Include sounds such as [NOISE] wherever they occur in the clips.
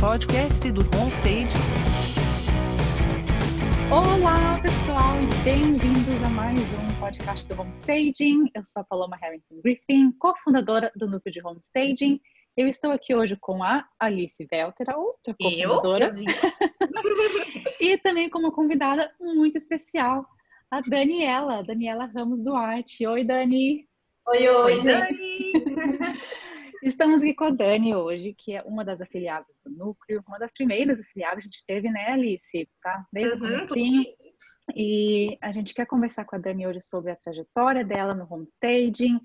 podcast do Homestage. Olá, pessoal, e bem-vindos a mais um podcast do Homestaging. Eu sou a Paloma Harrington Griffin, cofundadora do Núcleo de Homestaging. Eu estou aqui hoje com a Alice Velter, a outra cofundadora. [LAUGHS] e também com uma convidada muito especial, a Daniela, Daniela Ramos Duarte. Oi, Dani! Oi, oi, oi Dani! [LAUGHS] Estamos aqui com a Dani hoje, que é uma das afiliadas do Núcleo, uma das primeiras afiliadas que a gente teve, né, Alice? Tá? Desde uhum, o comecinho. E a gente quer conversar com a Dani hoje sobre a trajetória dela no homestaging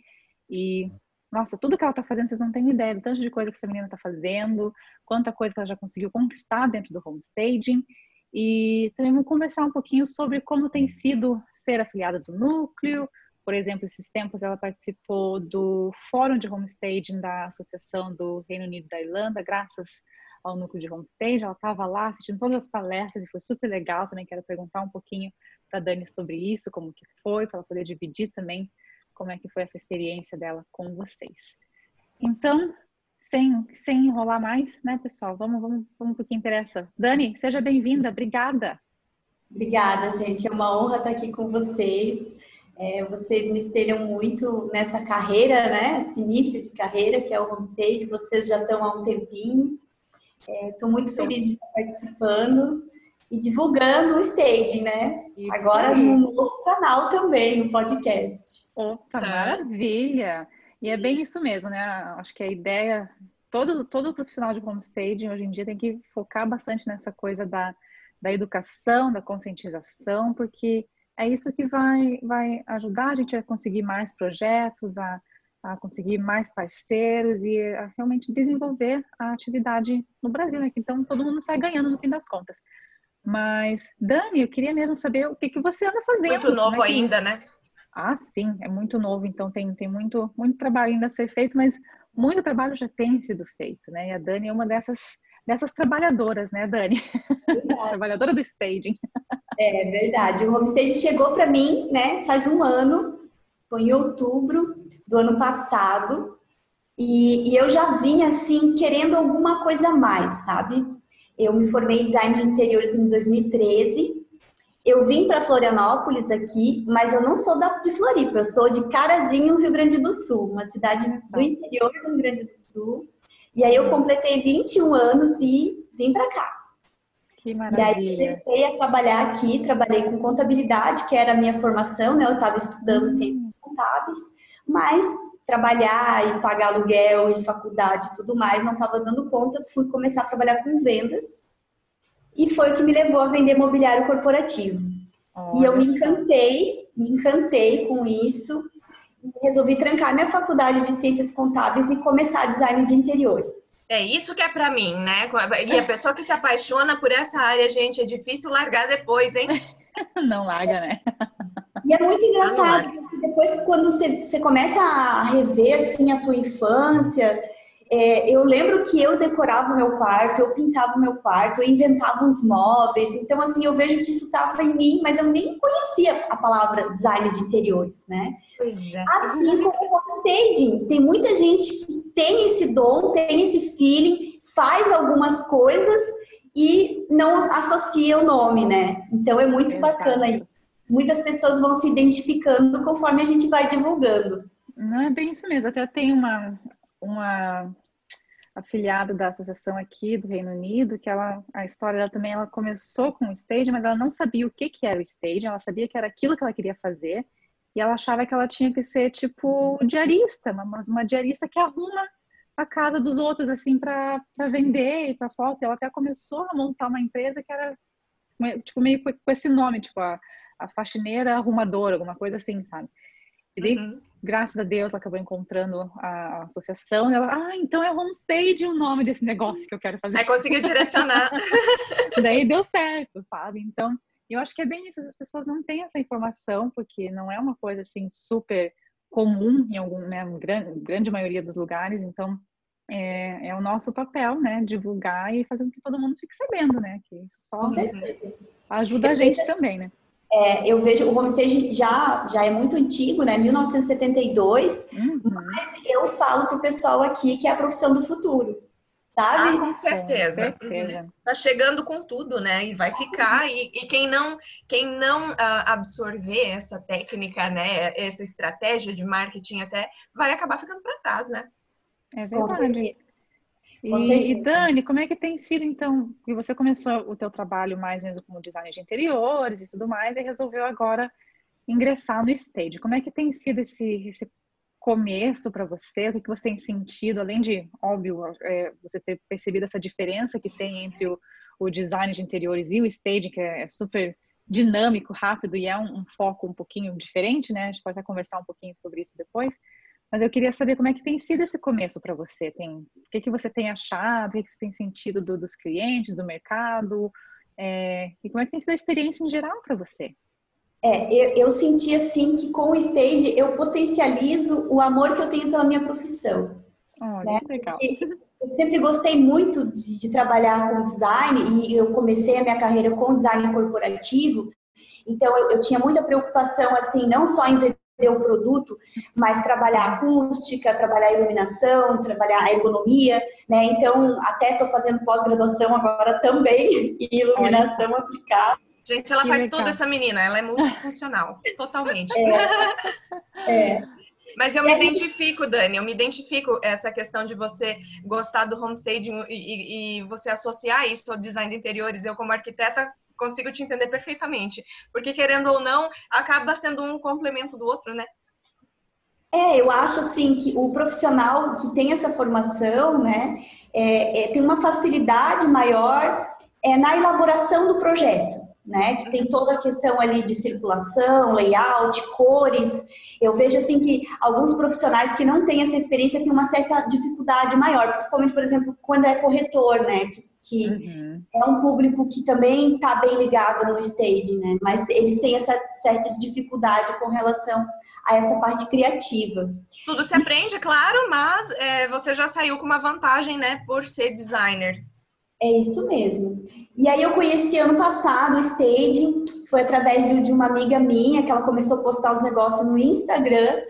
e nossa, tudo que ela está fazendo, vocês não têm ideia do tanto de coisa que essa menina está fazendo, quanta coisa que ela já conseguiu conquistar dentro do homestaging. E também vamos conversar um pouquinho sobre como tem sido ser afiliada do núcleo, por exemplo, esses tempos ela participou do Fórum de Homestaging da Associação do Reino Unido da Irlanda, graças ao núcleo de Homestage. Ela estava lá assistindo todas as palestras e foi super legal. Também quero perguntar um pouquinho para Dani sobre isso, como que foi, para ela poder dividir também como é que foi essa experiência dela com vocês. Então, sem, sem enrolar mais, né, pessoal? Vamos, vamos, vamos para o que interessa. Dani, seja bem-vinda. Obrigada. Obrigada, gente. É uma honra estar aqui com vocês. É, vocês me espelham muito nessa carreira, né? Esse início de carreira que é o homestage. Vocês já estão há um tempinho. Estou é, muito feliz de estar participando e divulgando o stage, né? Isso Agora aí. no novo canal também, no podcast. Opa, maravilha! E é bem isso mesmo, né? Acho que a ideia, todo, todo profissional de homestaging hoje em dia tem que focar bastante nessa coisa da, da educação, da conscientização, porque é isso que vai, vai ajudar a gente a conseguir mais projetos, a, a conseguir mais parceiros e a realmente desenvolver a atividade no Brasil, né? Então todo mundo sai ganhando no fim das contas. Mas, Dani, eu queria mesmo saber o que, que você anda fazendo. Muito novo é que... ainda, né? Ah, sim, é muito novo, então tem, tem muito, muito trabalho ainda a ser feito, mas muito trabalho já tem sido feito, né? E a Dani é uma dessas, dessas trabalhadoras, né, Dani? [LAUGHS] Trabalhadora do staging. É verdade. O homestage chegou para mim, né, faz um ano, foi em outubro do ano passado, e, e, eu já vinha assim querendo alguma coisa a mais, sabe? Eu me formei em design de interiores em 2013. Eu vim para Florianópolis aqui, mas eu não sou da, de Floripa, eu sou de Carazinho, Rio Grande do Sul, uma cidade do interior do Rio Grande do Sul. E aí eu completei 21 anos e vim para cá. Que maravilha. E aí comecei a trabalhar aqui, trabalhei com contabilidade, que era a minha formação, né? Eu estava estudando uhum. ciências contábeis, mas trabalhar e pagar aluguel e faculdade e tudo mais, não estava dando conta, fui começar a trabalhar com vendas e foi o que me levou a vender mobiliário corporativo. Olha. E eu me encantei, me encantei com isso resolvi trancar minha faculdade de ciências contábeis e começar design de interiores. É isso que é para mim, né? E a pessoa que se apaixona por essa área, gente, é difícil largar depois, hein? [LAUGHS] Não larga, né? E é muito engraçado, porque depois quando você, você começa a rever assim a tua infância, é, eu lembro que eu decorava o meu quarto, eu pintava o meu quarto, eu inventava uns móveis. Então, assim, eu vejo que isso estava em mim, mas eu nem conhecia a palavra design de interiores, né? Pois é. Assim como o staging. Tem muita gente que tem esse dom, tem esse feeling, faz algumas coisas e não associa o nome, né? Então, é muito bacana aí. Muitas pessoas vão se identificando conforme a gente vai divulgando. Não é bem isso mesmo. Até tem uma, uma afiliada da associação aqui do Reino Unido, que ela, a história dela também, ela começou com o stage, mas ela não sabia o que, que era o stage, ela sabia que era aquilo que ela queria fazer, e ela achava que ela tinha que ser, tipo, diarista, mas uma diarista que arruma a casa dos outros, assim, para vender e para foto, e ela até começou a montar uma empresa que era, tipo, meio com esse nome, tipo, a, a faxineira arrumadora, alguma coisa assim, sabe? E daí, uhum. graças a Deus, ela acabou encontrando a associação. E ela, ah, então é Homestage o nome desse negócio que eu quero fazer. Aí conseguiu direcionar. [LAUGHS] daí deu certo, sabe? Então, eu acho que é bem isso. As pessoas não têm essa informação, porque não é uma coisa assim super comum em algum, né, grande, grande maioria dos lugares. Então, é, é, o nosso papel, né? Divulgar e fazer com que todo mundo fique sabendo, né? Que isso só ajuda a gente também, né? É, eu vejo o homestage já, já é muito antigo, né? 1972, uhum. mas eu falo pro pessoal aqui que é a profissão do futuro. sabe? Ah, com certeza. Com certeza. Tá chegando com tudo, né? E vai ficar. E, e quem não, quem não uh, absorver essa técnica, né? Essa estratégia de marketing até, vai acabar ficando para trás, né? É verdade. E, e, Dani, como é que tem sido então? E você começou o teu trabalho mais mesmo como designer de interiores e tudo mais, e resolveu agora ingressar no stage. Como é que tem sido esse, esse começo para você? O que, que você tem sentido, além de, óbvio, é, você ter percebido essa diferença que tem entre o, o design de interiores e o stage, que é, é super dinâmico, rápido e é um, um, foco um pouquinho diferente, né? A gente pode até conversar um pouquinho sobre isso depois. Mas eu queria saber como é que tem sido esse começo para você. Tem, o que, que você tem achado, o que, que você tem sentido do, dos clientes, do mercado, é, e como é que tem sido a experiência em geral para você? É, eu, eu, senti assim que com o stage eu potencializo o amor que eu tenho pela minha profissão. Oh, né? legal. Porque eu sempre gostei muito de, de, trabalhar com design e eu comecei a minha carreira com design corporativo. Então eu, eu tinha muita preocupação assim, não só em vender o produto, mas trabalhar acústica, trabalhar iluminação, trabalhar a ergonomia, né? Então até estou fazendo pós-graduação agora também [LAUGHS] em iluminação Olha. aplicada. Gente, ela que faz legal. tudo essa menina, ela é multifuncional, [LAUGHS] totalmente. É. é. Mas eu me identifico, Dani, eu me identifico essa questão de você gostar do homestaging e, e, e você associar isso ao design de interiores. Eu, como arquiteta, consigo te entender perfeitamente. Porque, querendo ou não, acaba sendo um complemento do outro, né? É, eu acho assim que o profissional que tem essa formação, né, é, é, tem uma facilidade maior é, na elaboração do projeto né? Que tem toda a questão ali de circulação, layout, cores. Eu vejo assim que alguns profissionais que não têm essa experiência têm uma certa dificuldade maior, principalmente, por exemplo, quando é corretor, né? Que, que uhum. é um público que também está bem ligado no stage, né? Mas eles têm essa certa dificuldade com relação a essa parte criativa. Tudo se aprende, claro, mas é, você já saiu com uma vantagem, né? Por ser designer. É isso mesmo. E aí eu conheci ano passado o Staging, foi através de, uma amiga minha que ela começou a postar os negócios no Instagram.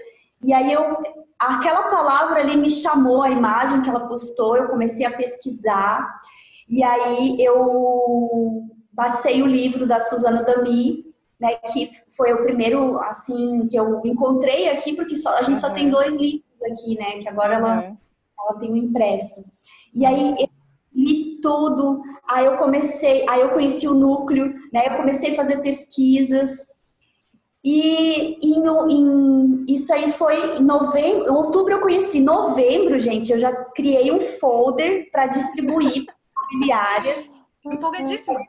E aí eu aquela palavra ali me chamou a imagem que ela postou, eu comecei a pesquisar. E aí eu baixei o livro da Suzana Dami, né, que foi o primeiro assim que eu encontrei aqui, porque só, a gente uhum. só tem dois livros aqui, né, que agora ela, uhum. ela tem o um impresso. E aí tudo, aí eu comecei, aí eu conheci o núcleo, né? Eu comecei a fazer pesquisas. E em, em, isso aí foi em novembro, em outubro eu conheci, novembro, gente, eu já criei um folder para distribuir imobiliárias. [LAUGHS] Empolgadíssima.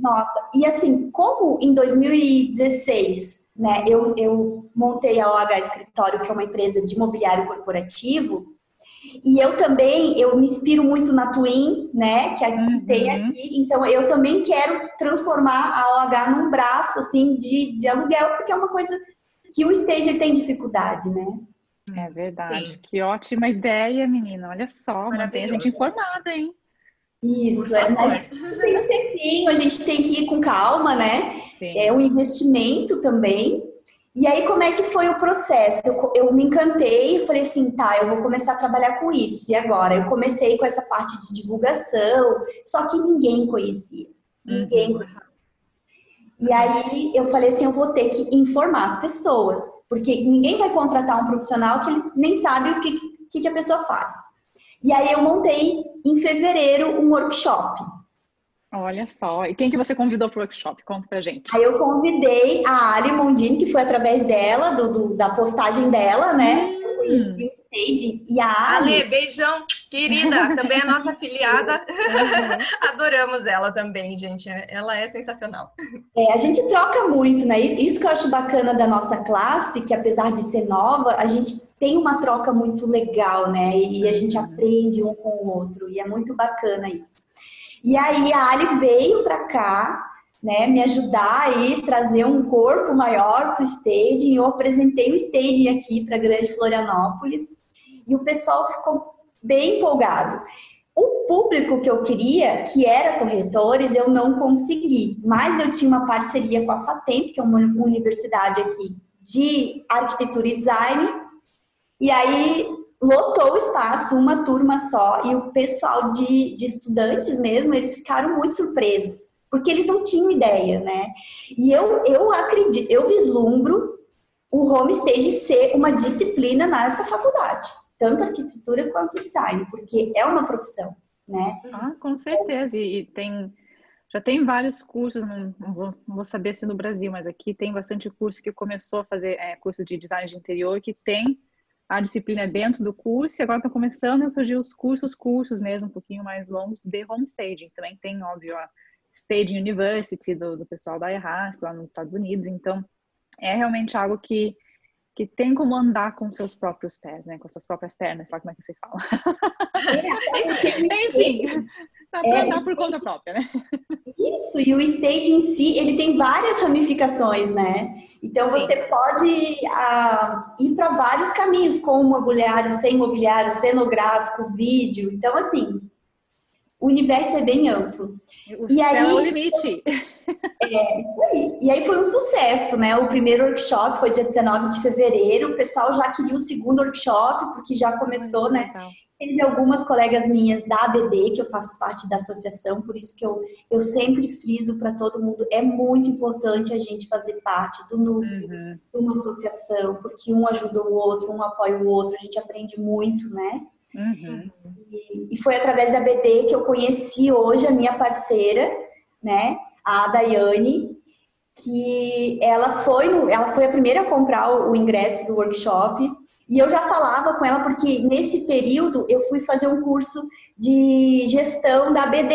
Nossa, e assim, como em 2016, né, eu, eu montei a OH Escritório, que é uma empresa de imobiliário corporativo, e eu também, eu me inspiro muito na Twin, né, que, uhum. tem aqui. Então, eu também quero transformar a OH num braço, assim, de, de aluguel, porque é uma coisa que o Stager tem dificuldade, né? É verdade. Sim. Que ótima ideia, menina. Olha só, mantém a gente informada, hein? Isso, é, mas tem um tempinho, a gente tem que ir com calma, né? Sim. É um investimento também. E aí, como é que foi o processo? Eu, eu me encantei e falei assim, tá, eu vou começar a trabalhar com isso. E agora? Eu comecei com essa parte de divulgação, só que ninguém conhecia. Ninguém uhum. conhecia. E aí eu falei assim, eu vou ter que informar as pessoas, porque ninguém vai contratar um profissional que ele nem sabe o que, que, que a pessoa faz. E aí eu montei em fevereiro um workshop Olha só. E quem que você convidou para o workshop? Conta pra gente. Aí eu convidei a Ali Mondini, que foi através dela, do, do da postagem dela, né? Hum. Eu conheci o stage. E a Ali... Ale, beijão, querida. [LAUGHS] Também é nossa afiliada. Uhum. [LAUGHS] Adoramos ela também, gente. Ela é sensacional. É, a gente troca muito, né? Isso que eu acho bacana da nossa classe, que apesar de ser nova, a gente tem uma troca muito legal, né? E a gente uhum. aprende um com o outro. E é muito bacana isso. E aí a Ali veio para cá, né, me ajudar aí, trazer um corpo maior para o staging. Eu apresentei o staging aqui para Grande Florianópolis e o pessoal ficou bem empolgado. O público que eu queria, que era corretores, eu não consegui, mas eu tinha uma parceria com a FATEM, que é uma universidade aqui de arquitetura e design, E aí lotou o espaço, uma turma só, e o pessoal de, de estudantes mesmo, eles ficaram muito surpresos, porque eles não tinham ideia, né? E eu, eu acredito, eu vislumbro o home stage ser uma disciplina nessa faculdade, tanto arquitetura quanto design, porque é uma profissão, né? Ah, com certeza. E, tem já tem vários cursos, não, não, vou, não, vou, saber se no Brasil, mas aqui tem bastante curso que começou a fazer é, curso de design de interior, que tem a disciplina dentro do curso, e agora estão começando a surgir os cursos, cursos mesmo, um pouquinho mais longos, de home staging. Também tem, óbvio, a Staging University do, do pessoal da Erasmus, lá nos Estados Unidos. Então, é realmente algo que que tem como andar com seus próprios pés, né? Com suas próprias pernas, sabe como é que vocês falam? [LAUGHS] [LAUGHS] Enfim, dá pra andar por conta própria, né? Isso, e o stage em si, ele tem várias ramificações, né? Então Sim. você pode ah, ir para vários caminhos, com mobiliário, sem mobiliário, cenográfico, vídeo. Então, assim, o universo é bem amplo. O e aí, é o limite. É, isso aí. E aí foi um sucesso, né? O primeiro workshop foi dia 19 de fevereiro. O pessoal já queria o segundo workshop, porque já começou, né? Teve algumas colegas minhas da ABD, que eu faço parte da associação, por isso que eu, eu sempre friso para todo mundo. É muito importante a gente fazer parte do núcleo uhum. de uma associação, porque um ajuda o outro, um apoia o outro, a gente aprende muito, né? Uhum. E, e, foi através da BD que eu conheci hoje a minha parceira, né, a Daiane, que ela foi, no, ela foi a primeira a comprar o, o ingresso do workshop. E eu já falava com ela porque nesse período eu fui fazer um curso de gestão da BD.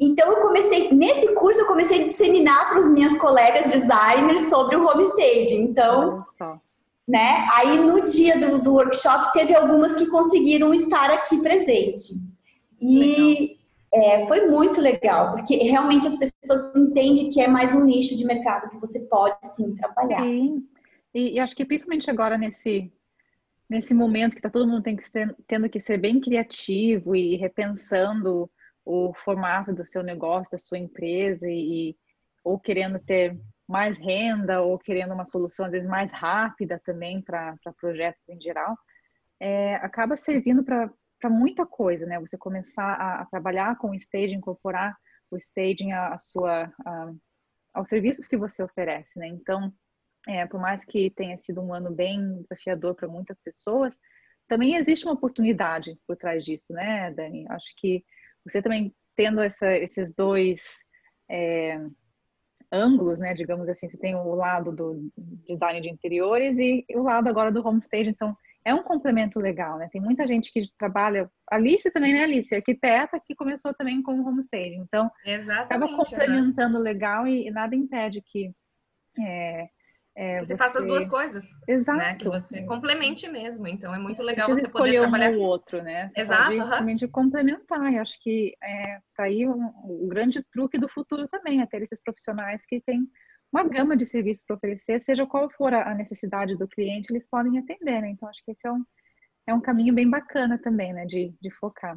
Então eu comecei, nesse curso eu comecei a disseminar para os minhas colegas designers sobre o homestage. Então, né? Aí no dia do, do, workshop teve algumas que conseguiram estar aqui presente. E é, foi muito legal, porque realmente as pessoas entendem que é mais um nicho de mercado que você pode sim trabalhar. Sim. E, e acho que principalmente agora nesse nesse momento que tá todo mundo tem que ser, tendo que ser bem criativo e repensando o formato do seu negócio, da sua empresa e ou querendo ter mais renda ou querendo uma solução às vezes mais rápida também para projetos em geral, é, acaba servindo para muita coisa, né? Você começar a, a, trabalhar com o staging, incorporar o staging à, à sua, a, aos serviços que você oferece, né? Então, é, por mais que tenha sido um ano bem desafiador para muitas pessoas, também existe uma oportunidade por trás disso, né, Dani? Acho que você também tendo essa, esses dois é, ângulos, né? Digamos assim, você tem o lado do design de interiores e o lado agora do homestage, então é um complemento legal, né? Tem muita gente que trabalha, Alice também, né, Alice? Arquiteta que começou também com o homestage, então Exatamente, acaba complementando né? legal e, e, nada impede que é, é, você, você faça as duas coisas. Exato. Né? Que você complemente mesmo. Então é muito legal você poder trabalhar. Um outro, né? Você Exato. Pode uhum. complementar. Eu acho que é, tá aí um, o grande truque do futuro também, é ter esses profissionais que têm uma gama de serviços para oferecer, seja qual for a necessidade do cliente, eles podem atender, né? Então acho que esse é um, é um caminho bem bacana também, né? De, de focar.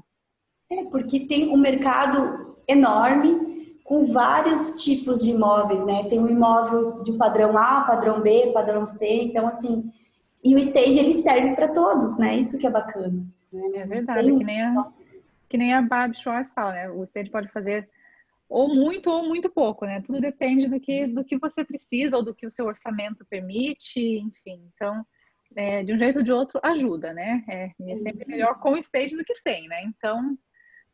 É, porque tem um mercado enorme com vários tipos de imóveis, né? Tem um imóvel de padrão A, padrão B, padrão C, então assim, e o stage ele serve para todos, né? Isso que é bacana. Né? É verdade, Tem... que, nem a, que nem a Barb Schwartz fala, né? O stage pode fazer ou muito ou muito pouco, né? Tudo depende do que do que você precisa ou do que o seu orçamento permite, enfim. Então, é, de um jeito ou de outro ajuda, né? É, é sempre melhor com o stage do que sem, né? Então,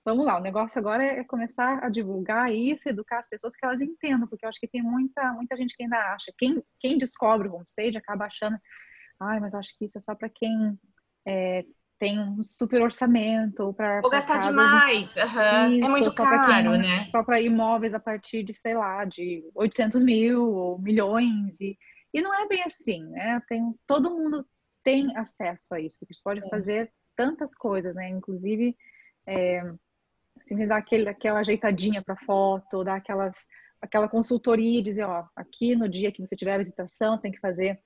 vamos lá, o negócio agora é começar a divulgar isso, educar as pessoas que elas entendam, porque eu acho que tem muita, muita gente que ainda acha, quem, quem descobre o homestage acaba achando, ai, mas acho que isso é só para quem é, tem um super orçamento ou para ou gastar demais, uhum. isso, é muito caro, quem, né? Só para imóveis a partir de sei lá de 800 mil ou milhões e, e não é bem assim, né? Tem todo mundo tem acesso a isso, porque pode é. fazer tantas coisas, né? Inclusive é, Assim, dar aquele, aquela ajeitadinha para foto, dar aquelas, aquela consultoria e dizer, ó, aqui no dia que você tiver a visitação, você tem que fazer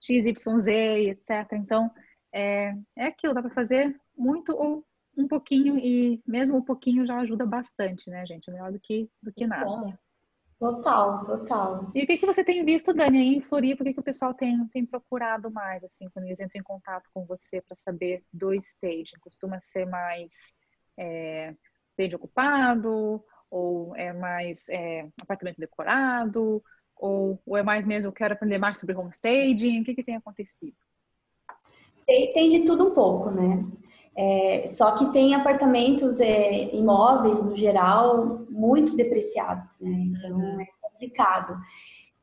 X, Y, Z, etc. Então, é, é aquilo, dá para fazer muito ou um pouquinho e mesmo um pouquinho já ajuda bastante, né, gente? É melhor do que, do que nada. Bom. Total, total. E o que, que você tem visto, Dani, aí em Floripa? O que, que o pessoal tem, tem procurado mais, assim, quando eles entram em contato com você para saber do stage? Costuma ser mais é, stage ocupado? Ou é mais é, apartamento decorado? Ou, ou, é mais mesmo, eu quero aprender mais sobre homestaging? O que, que tem acontecido? Tem, tem de tudo um pouco, né? É, só que tem apartamentos, é, imóveis no geral, muito depreciados, né? Então uhum. é complicado.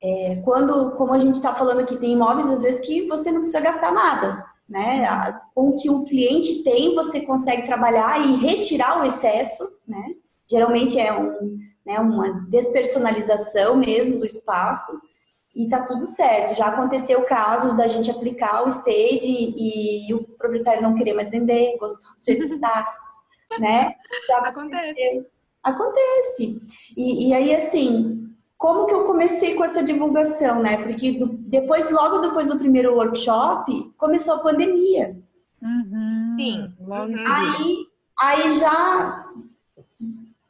É, quando, como a gente está falando aqui, tem imóveis às vezes que você não precisa gastar nada, né? Com o que o cliente tem, você consegue trabalhar e retirar o excesso, né? Geralmente é um, né, uma despersonalização mesmo do espaço e tá tudo certo. Já aconteceu casos da gente aplicar o stage e, e o proprietário não querer mais vender, gostou do jeito que tá, né? Já Acontece. Acontece. E, e, aí, assim, como que eu comecei com essa divulgação, né? Porque do, depois, logo depois do primeiro workshop, começou a pandemia. Uhum. Sim. Uhum. Aí, aí já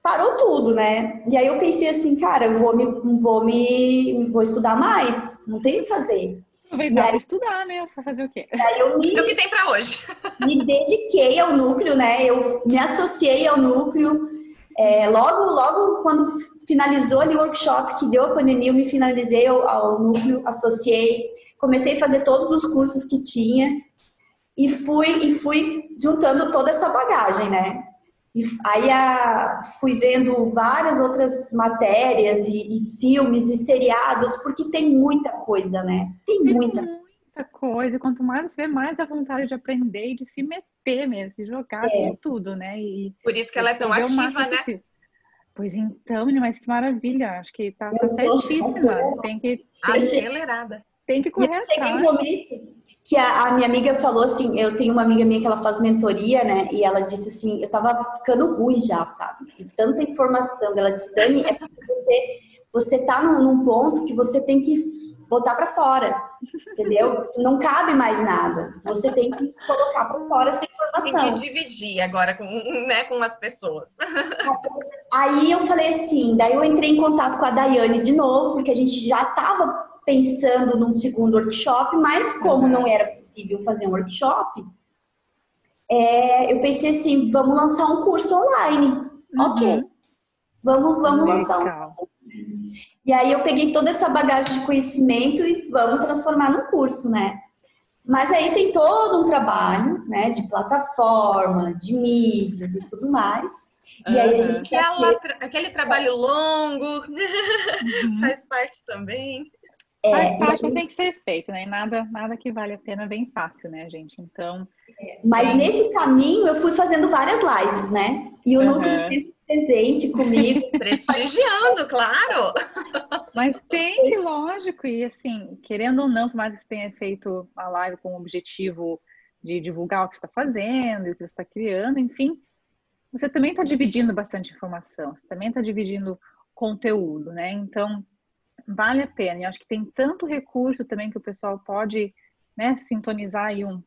parou tudo, né? E aí eu pensei assim, cara, eu vou me, vou me, vou estudar mais, não tem o que fazer. Aproveitar para estudar, né? Para fazer o quê? Aí eu me, o que tem para hoje? Me dediquei ao núcleo, né? Eu me associei ao núcleo. É, logo, logo quando finalizou ali o workshop que deu a pandemia, eu me finalizei ao, ao núcleo, associei, comecei a fazer todos os cursos que tinha e fui e fui juntando toda essa bagagem, né? E aí a, fui vendo várias outras matérias e, e, filmes e seriados, porque tem muita coisa, né? Tem, muita. Muita coisa. Quanto mais você vê, mais dá vontade de aprender e de se meter mesmo, se jogar é. com tudo, né? E, Por isso que ela é tão ativa, né? Possível. Pois então, mas que maravilha. Acho que tá, tá certíssima. Tem que. Acelerada. Tem que correr atrás. Cheguei um momento que a, a, minha amiga falou assim, eu tenho uma amiga minha que ela faz mentoria, né? E ela disse assim, eu tava ficando ruim já, sabe? De tanta informação. Ela disse, Dani, é porque você, você tá num, num ponto que você tem que botar para fora, entendeu? Não cabe mais nada. Você tem que colocar para fora essa informação. Tem que dividir agora com, né, com as pessoas. Aí eu falei assim, daí eu entrei em contato com a Daiane de novo, porque a gente já tava pensando num segundo workshop, mas como uhum. não era possível fazer um workshop, é, eu pensei assim, vamos lançar um curso online. Uhum. Ok. Vamos, vamos lançar um curso. E aí eu peguei toda essa bagagem de conhecimento e vamos transformar num curso, né? Mas aí tem todo um trabalho, né, de plataforma, de mídias e tudo mais. E uhum. aí a gente Aquela, aquele trabalho longo uhum. [LAUGHS] faz parte também. É, Faz parte, mas tem que ser feito, né? Nada, nada que vale a pena vem fácil, né, gente? Então. É, mas é... nesse caminho eu fui fazendo várias lives, né? E o uhum. núcleo sempre presente comigo. [LAUGHS] Prestigiando, claro! Mas tem lógico, e assim, querendo ou não, por mais que você tenha feito a live com o objetivo de divulgar o que está fazendo e o que você está criando, enfim, você também está dividindo bastante informação, você também está dividindo conteúdo, né? Então, vale a pena. Eu acho que tem tanto recurso também que o pessoal pode né, sintonizar aí um,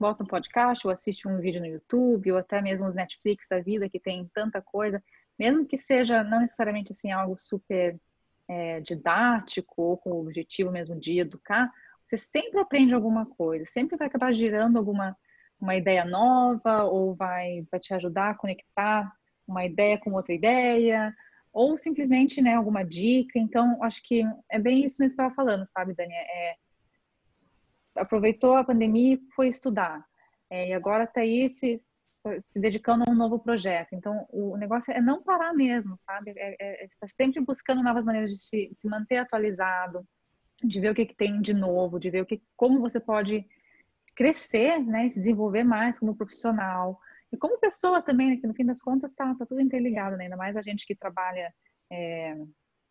bota um podcast ou assiste um vídeo no YouTube ou até mesmo os Netflix da vida que tem tanta coisa, mesmo que seja não necessariamente assim algo super é, didático ou com o objetivo mesmo de educar, você sempre aprende alguma coisa, sempre vai acabar girando alguma uma ideia nova ou vai, vai te ajudar a conectar uma ideia com outra ideia ou simplesmente, né, alguma dica. Então, acho que é bem isso que você estava falando, sabe, Dani? É, aproveitou a pandemia e foi estudar. É, e agora está aí se, se dedicando a um novo projeto. Então, o negócio é não parar mesmo, sabe? É, é, é estar sempre buscando novas maneiras de se, se manter atualizado, de ver o que, que tem de novo, de ver o que, como você pode crescer, né, se desenvolver mais como profissional. E como pessoa também, né, que no fim das contas está tá tudo interligado, né? ainda mais a gente que trabalha é,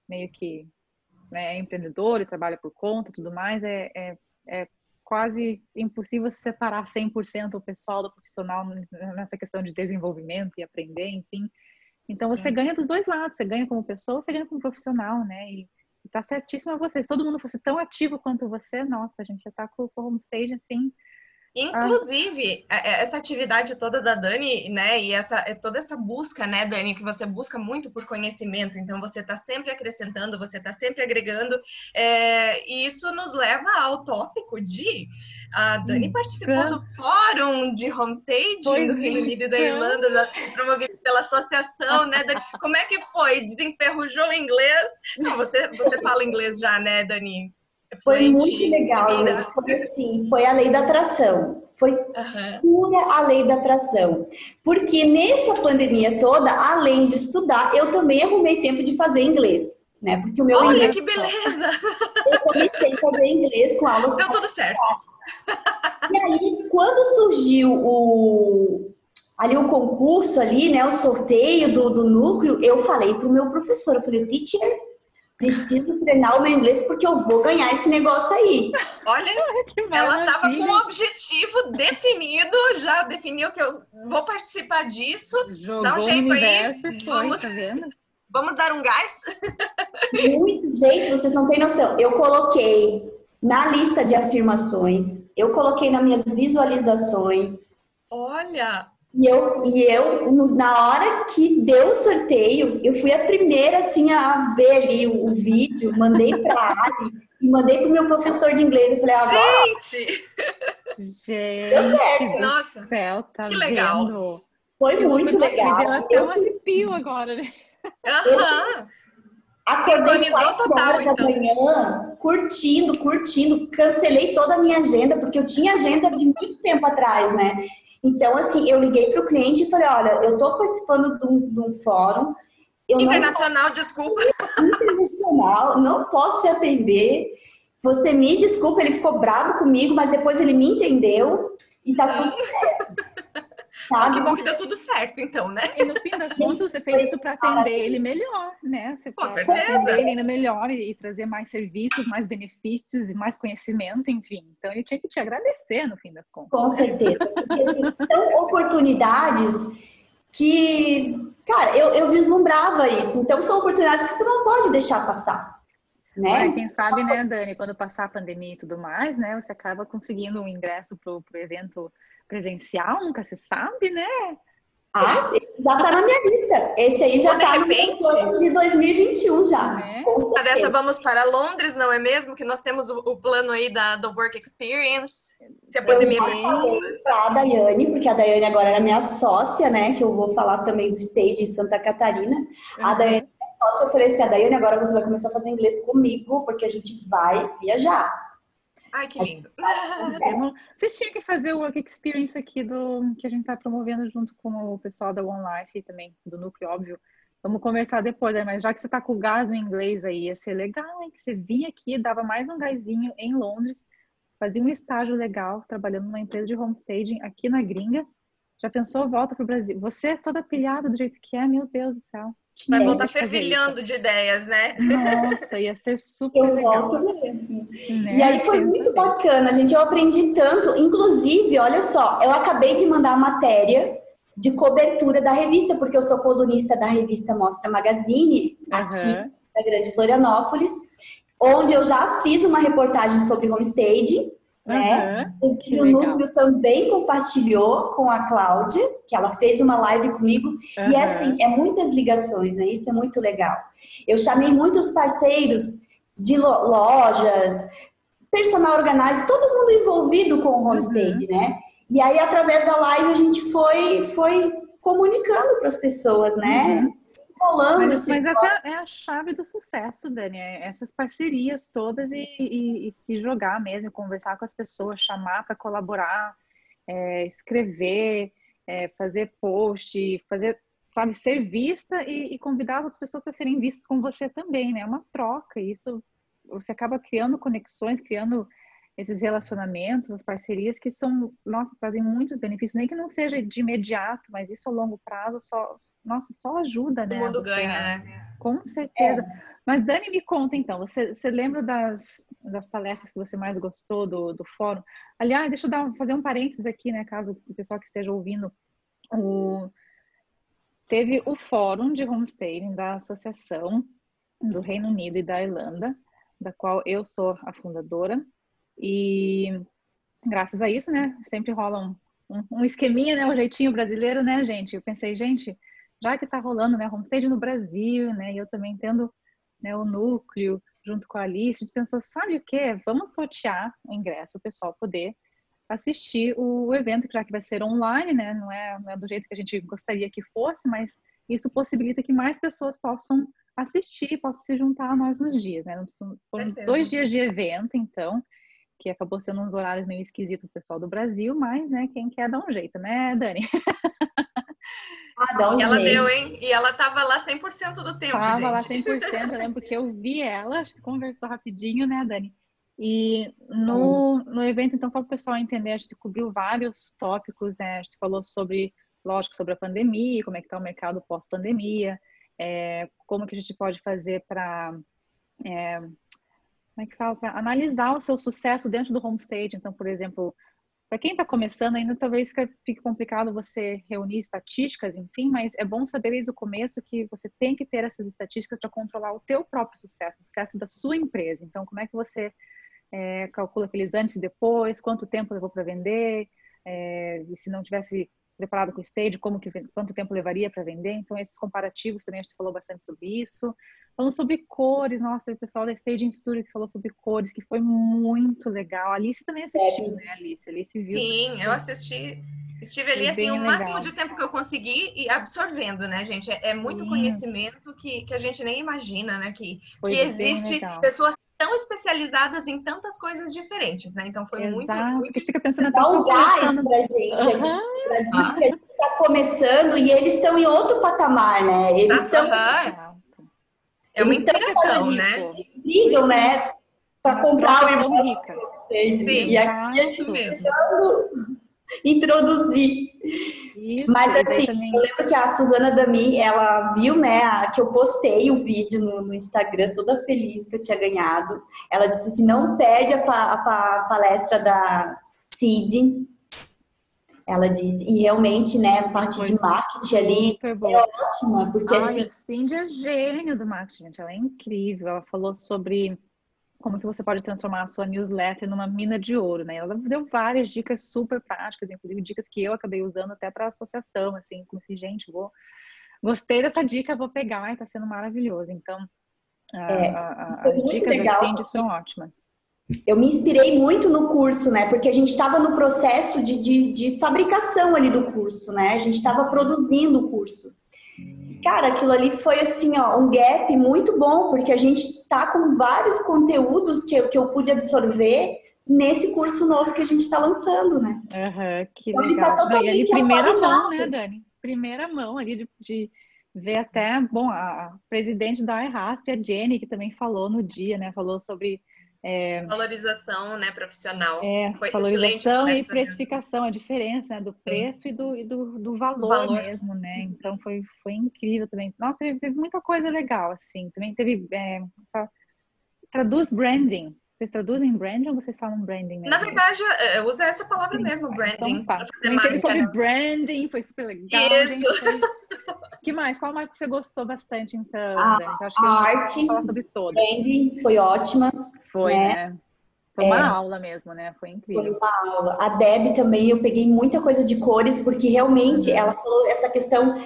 meio que né, é empreendedor e trabalha por conta tudo mais, é, é, é quase impossível se separar 100% o pessoal do profissional nessa questão de desenvolvimento e aprender, enfim. Então você ganha dos dois lados, você ganha como pessoa, você ganha como profissional, né? E, e tá certíssimo você. Se todo mundo fosse tão ativo quanto você, nossa, a gente já tá com o homestage assim Inclusive, ah. essa atividade toda da Dani, né, e essa é toda essa busca, né, Dani, que você busca muito por conhecimento, então você está sempre acrescentando, você está sempre agregando, é, e isso nos leva ao tópico de a Dani hum, participou é. do fórum de homestaging pois do Reino Unido e da é. Irlanda, promovido pela associação, né, Dani? Como é que foi? Desenferrujou o inglês? Não, você, você fala inglês já, né, Dani? Foi muito legal, gente. Foi assim, foi a lei da atração. Foi uhum. pura a lei da atração. Porque nessa pandemia toda, além de estudar, eu também arrumei tempo de fazer inglês. Né? Porque o meu Olha inglês, que beleza! Eu comecei a fazer inglês com aulas. Deu tudo certo. E aí, quando surgiu o, ali o concurso ali, né, o sorteio do, do núcleo, eu falei pro meu professor, eu falei, teacher, preciso treinar o meu inglês porque eu vou ganhar esse negócio aí. Olha, [LAUGHS] ela estava com um objetivo definido, já definiu que eu vou participar disso. Jogou Dá um jeito aí. Foi, vamos, tá [LAUGHS] vamos dar um gás? Muito, gente, vocês não têm noção. Eu coloquei na lista de afirmações, eu coloquei nas minhas visualizações. Olha! E eu, e eu, na hora que deu o sorteio, eu fui a primeira, assim, a ver ali o, o vídeo, mandei para a [LAUGHS] Ali e mandei pro meu professor de inglês. Eu falei, agora... Gente! Gente! Deu certo! Nossa! Céu, tá que legal! Vendo? Foi eu muito legal. Revelação eu arrepio agora, né? Aham! Acordei quatro horas então. da manhã, curtindo, curtindo. Cancelei toda a minha agenda, porque eu tinha agenda de muito tempo atrás, né? Então, assim, eu liguei para o cliente e falei, olha, eu estou participando de um, de um fórum. internacional, não... desculpa. [LAUGHS] Internacional, não posso te atender. Você me desculpa, ele ficou bravo comigo, mas depois ele me entendeu e tá tudo certo. Sabe? Que bom que deu tudo certo, então, né? E no fim das [LAUGHS] contas, você fez isso para atender ele melhor, né? Você Com certeza. ele ainda melhor e, trazer mais serviços, mais benefícios e mais conhecimento, enfim. Então, ele tinha que te agradecer, no fim das contas. Com certeza. Porque, assim, são oportunidades que, cara, eu, eu vislumbrava isso. Então, são oportunidades que tu não pode deixar passar. Né? quem sabe, né, Dani, quando passar a pandemia e tudo mais, né, você acaba conseguindo um ingresso para o evento presencial, nunca se sabe, né? Ah, já tá na minha lista. Esse aí já tá repente, no plano de 2021 já. É. A dessa vamos para Londres, não é mesmo? Que nós temos o, o plano aí da do Work Experience. Se a pandemia eu já falei pra Daiane, porque a Daiane agora era minha sócia, né? Que eu vou falar também do stage em Santa Catarina. Uhum. A Daiane é sócia, eu falei assim, a Daiane, agora você vai começar a fazer inglês comigo, porque a gente vai viajar. Ai, que lindo. [LAUGHS] Vocês tinham que fazer o Work Experience aqui do que a gente está promovendo junto com o pessoal da One Life também, do núcleo, óbvio. Vamos conversar depois, né? mas já que você está com o gás no inglês aí, ia ser legal, hein? Que você vinha aqui, dava mais um gásinho em Londres, fazia um estágio legal, trabalhando numa empresa de homestaging aqui na gringa. Já pensou, volta para o Brasil? Você é toda pilhada do jeito que é, meu Deus do céu. Vai voltar fervilhando de ideias, né? Nossa, ia ser super eu legal. Volto mesmo. Né? E aí foi muito bacana, gente. Eu aprendi tanto. Inclusive, olha só, eu acabei de mandar a matéria de cobertura da revista, porque eu sou colunista da revista Mostra Magazine, aqui uhum. da Grande Florianópolis, onde eu já fiz uma reportagem sobre homestaging né? Uhum, o núcleo também compartilhou com a Cláudia, que ela fez uma live comigo. Uhum. E é assim, é muitas ligações, né? Isso é muito legal. Eu chamei muitos parceiros de lojas, personal organizer, todo mundo envolvido com o homestay, uhum. né? E aí, através da live, a gente foi, foi comunicando para as pessoas, né? Rolando. Mas, mas essa é a chave do sucesso, Dani. É essas parcerias todas e, e, e, se jogar mesmo, conversar com as pessoas, chamar para colaborar, é, escrever, é, fazer post, fazer, sabe, ser vista e, e convidar outras pessoas para serem vistas com você também, né? É uma troca. Isso você acaba criando conexões, criando esses relacionamentos, as parcerias que são, nossa, trazem muitos benefícios, nem que não seja de imediato, mas isso a longo prazo só, nossa, só ajuda, né? O mundo ganha, né? Com certeza. É. Mas Dani, me conta então, você, você lembra das, das palestras que você mais gostou do, do fórum? Aliás, deixa eu dar, fazer um parênteses aqui, né, caso o pessoal que esteja ouvindo, o, teve o fórum de homestaging da Associação do Reino Unido e da Irlanda, da qual eu sou a fundadora, e graças a isso, né, sempre rola um, um, um esqueminha, né, o jeitinho brasileiro, né, gente? Eu pensei, gente, já que tá rolando, né, homestead no Brasil, né, e eu também tendo né, o núcleo junto com a Alice, a gente pensou, sabe o que? Vamos sortear o ingresso, o pessoal poder assistir o evento, já que vai ser online, né? Não é, não é do jeito que a gente gostaria que fosse, mas isso possibilita que mais pessoas possam assistir, possam se juntar a nós nos dias, né? Foram dois dias de evento, então, que acabou sendo uns horários meio esquisitos pro pessoal do Brasil, mas, né, quem quer dar um jeito, né, Dani? [LAUGHS] Ah, dá um e ela jeito. deu, hein? E ela tava lá 100% do tempo, Tava gente. lá 100%, eu lembro [LAUGHS] porque eu vi ela, a gente conversou rapidinho, né, Dani? E no, no evento, então, só para o pessoal entender, a gente cobriu vários tópicos, né? a gente falou sobre, lógico, sobre a pandemia, como é que está o mercado pós-pandemia, é, como que a gente pode fazer para é, como é que fala? Para analisar o seu sucesso dentro do homestage. Então, por exemplo, para quem está começando ainda, talvez fique complicado você reunir estatísticas, enfim, mas é bom saber desde o começo que você tem que ter essas estatísticas para controlar o teu próprio sucesso, o sucesso da sua empresa. Então, como é que você é, calcula aqueles antes e depois, quanto tempo levou para vender, é, e se não tivesse preparado com o stage, como que, quanto tempo levaria para vender. Então, esses comparativos também a gente falou bastante sobre isso. Falando sobre cores, nossa, o pessoal da Staging Studio que falou sobre cores, que foi muito legal. A Alice também assistiu, é. né, Alice? Alice viu. Sim, eu assisti. Estive ali, assim, o legal. máximo de tempo que eu consegui e absorvendo, né, gente? É, é muito Sim. conhecimento que, que a gente nem imagina, né? Que, que existe pessoas tão especializadas em tantas coisas diferentes, né? Então foi Exato. muito, muito. Que fica pensando Dá um gás pra gente uhum. aqui no Brasil, ah. que a gente está começando e eles estão em outro patamar, né? Eles estão. Uhum. É uma inspiração, né? Brigam, né? Para comprar o irmão rica. Sim, e aqui a gente mesmo. introduzir. Isso, Mas assim, eu lembro que a Suzana Dami, ela viu, né, que eu postei o vídeo no, no, Instagram, toda feliz que eu tinha ganhado. Ela disse assim, não perde a, a, a palestra da Cid. Ela disse, e realmente, né, a parte de marketing ali é ótima, porque assim... A Cindy é gênio do marketing, gente, ela é incrível. Ela falou sobre como que você pode transformar a sua newsletter numa mina de ouro, né? Ela deu várias dicas super práticas, inclusive dicas que eu acabei usando até para associação, assim, como assim, gente, vou gostei dessa dica, vou pegar, e tá sendo maravilhoso. Então, é, a, a, as dicas legal. da Cindy são ótimas. Eu me inspirei muito no curso, né? Porque a gente estava no processo de, de, de fabricação ali do curso, né? A gente estava produzindo o curso. Cara, aquilo ali foi assim, ó, um gap muito bom, porque a gente tá com vários conteúdos que, eu, que eu pude absorver nesse curso novo que a gente está lançando, né? Uhum, que então, legal. Ele tá totalmente ali, primeira mão, né, Dani? Primeira mão ali de, de ver até, bom, a presidente da iRasp, a Jenny, que também falou no dia, né? Falou sobre é, valorização né, profissional. É, Foi valorização e precificação, a diferença né, do preço e do, e do, do valor, valor, mesmo, né? Então foi, foi incrível também. Nossa, teve, teve muita coisa legal, assim. Também teve. É, traduz branding. Vocês traduzem branding ou vocês falam branding mesmo? Na verdade, eu uso essa palavra Sim, mesmo, branding. Então, tá. Também teve sobre branding, foi super legal. Isso. Gente, que mais? Qual mais que você gostou bastante, então? A, a acho que a arte, falar sobre todas. branding foi ótima. Foi, né? né? Foi uma é, aula mesmo, né? Foi incrível. Foi uma aula. A Deb também, eu peguei muita coisa de cores, porque realmente uhum. ela falou essa questão.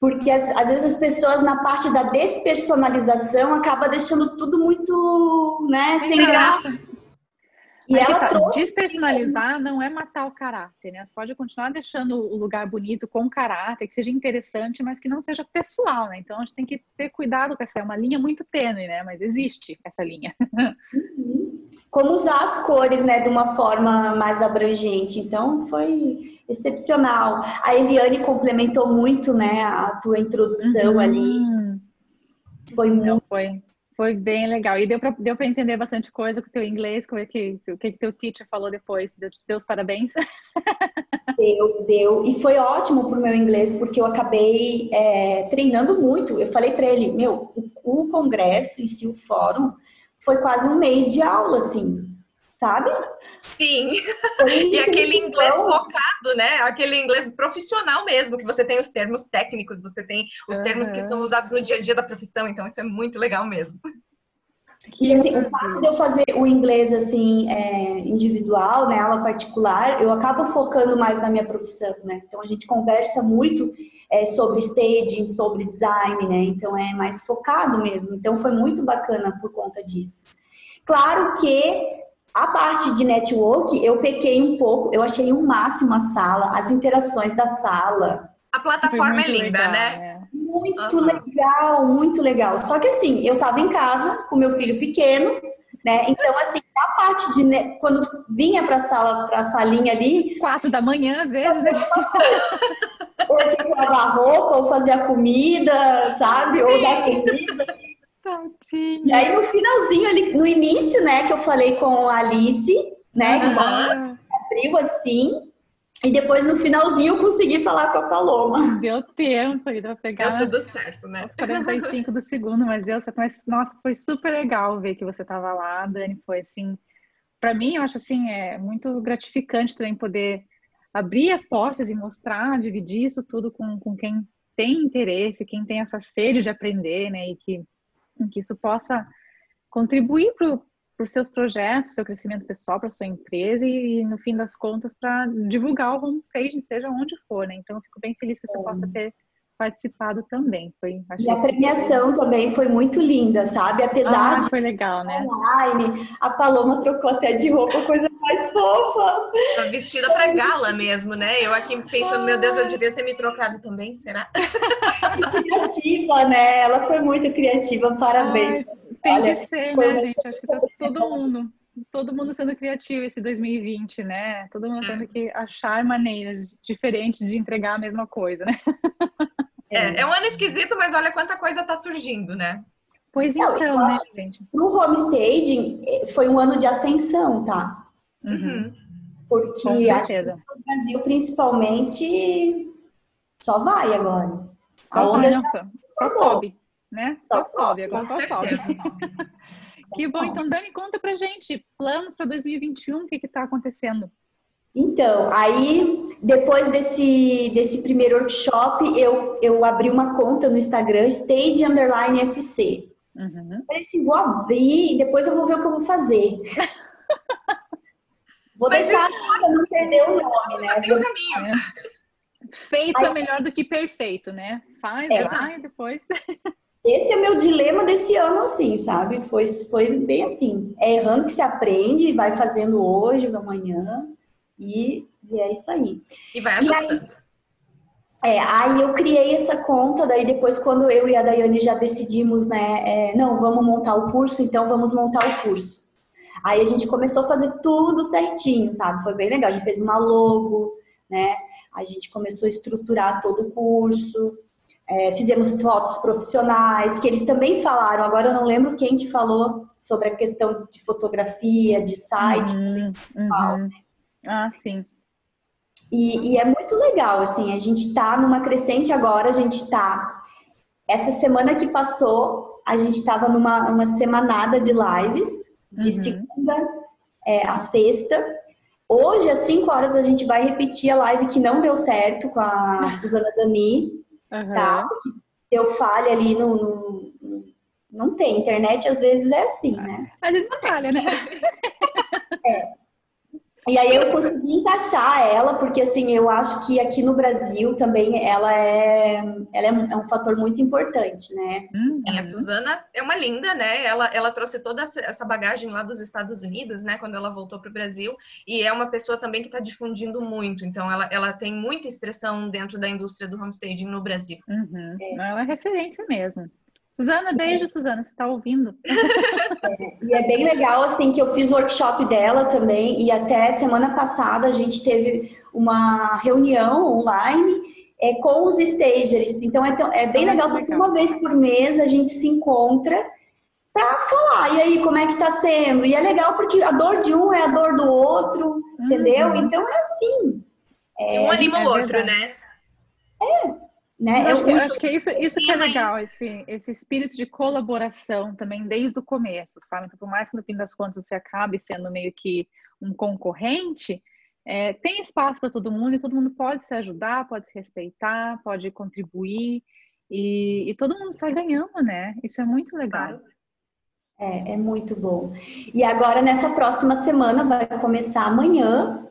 Porque às, às, vezes as pessoas na parte da despersonalização acaba deixando tudo muito, né, sem, sem graça. graça. E Mas ela tá, trouxe... Despersonalizar não é matar o caráter, né? Você pode continuar deixando o lugar bonito com caráter, que seja interessante, mas que não seja pessoal, né? Então a gente tem que ter cuidado com essa. É uma linha muito tênue, né? Mas existe essa linha. [LAUGHS] Uhum. Como usar as cores, né? De uma forma mais abrangente. Então foi excepcional. A Eliane complementou muito, né? A tua introdução uhum. ali. Foi muito. Não, foi foi bem legal. E deu para deu entender bastante coisa com o teu inglês, como é que, o que, que teu teacher falou depois. Deu, deu os parabéns? [LAUGHS] Deu, deu. E foi ótimo pro meu inglês, porque eu acabei é, treinando muito. Eu falei para ele, meu, o, o congresso em si, o fórum, foi quase um mês de aula, assim, sabe? Sim. [LAUGHS] E aquele inglês focado, né? Aquele inglês profissional mesmo, que você tem os termos técnicos, você tem os uhum. termos que são usados no dia a dia da profissão, então isso é muito legal mesmo. E assim, o fato de eu fazer o inglês assim é, individual, né, aula particular, eu acabo focando mais na minha profissão, né? Então a gente conversa muito é, sobre staging, sobre design, né? Então é mais focado mesmo. Então foi muito bacana por conta disso. Claro que a parte de network eu pequei um pouco, eu achei o um máximo a sala, as interações da sala. A plataforma é linda, legal, né? É. Muito uhum. legal, muito legal. Só que assim, eu tava em casa com meu filho pequeno, né? Então, assim, a parte de. Quando vinha pra sala, pra salinha ali. Quatro da manhã, às vezes. Né? ou eu tinha que lavar roupa, ou fazer a comida, sabe? Ou dar comida. Tadinha. E aí, no finalzinho ali, no início, né, que eu falei com a Alice, né? Que Uhum. abriu assim. E depois, no finalzinho, eu consegui falar com a Paloma. Deu tempo aí pra pegar Deu tudo certo, né? os 45 do segundo, mas deu certo. Mas, nossa, foi super legal ver que você tava lá, Dani. Foi assim, para mim, eu acho assim, é muito gratificante também poder abrir as portas e mostrar, dividir isso tudo com, com quem tem interesse, quem tem essa sede de aprender, né? E que, que isso possa contribuir para para os seus projetos, para o seu crescimento pessoal, para a sua empresa e, no fim das contas, para divulgar o homestage, seja onde for, né? Então, eu fico bem feliz que você é. possa ter participado também. Foi, e a premiação que... também foi muito linda, sabe? Apesar ah, de foi legal, né? online, a Paloma trocou até de roupa, coisa mais fofa. Tá vestida para gala mesmo, né? Eu aqui pensando, meu Deus, eu devia ter me trocado também, será? criativa, né? Ela foi muito criativa, parabéns. Ai, tem Olha, que ser, né, gente? Acho que tá todo mundo, todo mundo sendo criativo esse 2020, né? Todo mundo tendo que achar maneiras diferentes de entregar a mesma coisa, né? [LAUGHS] É, é um ano esquisito, mas olha quanta coisa tá surgindo, né? Pois então, né, gente? Pro homestaging foi um ano de ascensão, tá? Uhum. Porque aqui no Brasil, principalmente, só vai agora. Só, vai, não, só, só sobe né? Só, só sobe, agora só sobe. [LAUGHS] que bom, então Dani, conta pra gente, planos para 2021, o que que tá acontecendo? Então, aí depois desse, desse primeiro workshop, eu, eu abri uma conta no Instagram, Stage Underline SC. Uhum. Falei assim, vou abrir e depois eu vou ver o que eu vou fazer. [LAUGHS] vou Mas deixar isso... para não perder o nome, né? Tem um caminho. É. Feito aí... é melhor do que perfeito, né? Faz é. e depois... [LAUGHS] Esse é o meu dilema desse ano, assim, sabe? Foi, foi bem assim. É errando que se aprende, vai fazendo hoje, amanhã, e, e é isso aí. E vai ajustando. E aí, é, aí eu criei essa conta, daí depois quando eu e a Daiane já decidimos, né, é, não, vamos montar o curso, então vamos montar o curso. Aí a gente começou a fazer tudo certinho, sabe? Foi bem legal, a gente fez uma logo, né? A gente começou a estruturar todo o curso, é, fizemos fotos profissionais, que eles também falaram, agora eu não lembro quem que falou sobre a questão de fotografia, de site. Uhum, uhum. Ah, sim. E, e, é muito legal, assim, a gente tá numa crescente agora, a gente tá. Essa semana que passou, a gente estava numa uma semanada de lives, de uhum. segunda é, a sexta. Hoje, às 5 horas, a gente vai repetir a live que não deu certo com a Suzana Dami. Uhum. Tá? Porque eu falho ali no, no, no, Não tem, internet às vezes é assim, né? Às vezes falha, né? É. E aí eu consegui encaixar ela, porque assim, eu acho que aqui no Brasil também ela é, ela é, um, é um fator muito importante, né? Uhum. É, a Suzana é uma linda, né? Ela, ela trouxe toda essa bagagem lá dos Estados Unidos, né? Quando ela voltou para o Brasil, e é uma pessoa também que está difundindo muito. Então, ela, ela tem muita expressão dentro da indústria do homestaging no Brasil. Uhum. É. Ela é referência mesmo. Suzana, beijo, é. Suzana, você está ouvindo? É, e é bem legal, assim, que eu fiz o workshop dela também, e até semana passada a gente teve uma reunião online é, com os stagers. Então é, é bem ah, legal, porque legal. uma vez por mês a gente se encontra para falar, e aí, como é que tá sendo? E é legal porque a dor de um é a dor do outro, uhum. entendeu? Então é assim. É, um anima o outro, né? É, né? Eu acho, que, eu acho que é isso, isso que é legal, esse, esse espírito de colaboração também desde o começo, sabe? Então, por mais que no fim das contas você acabe sendo meio que um concorrente, é, tem espaço para todo mundo e todo mundo pode se ajudar, pode se respeitar, pode contribuir e, e todo mundo sai ganhando, né? Isso é muito legal. É, é muito bom. E agora, nessa próxima semana, vai começar amanhã,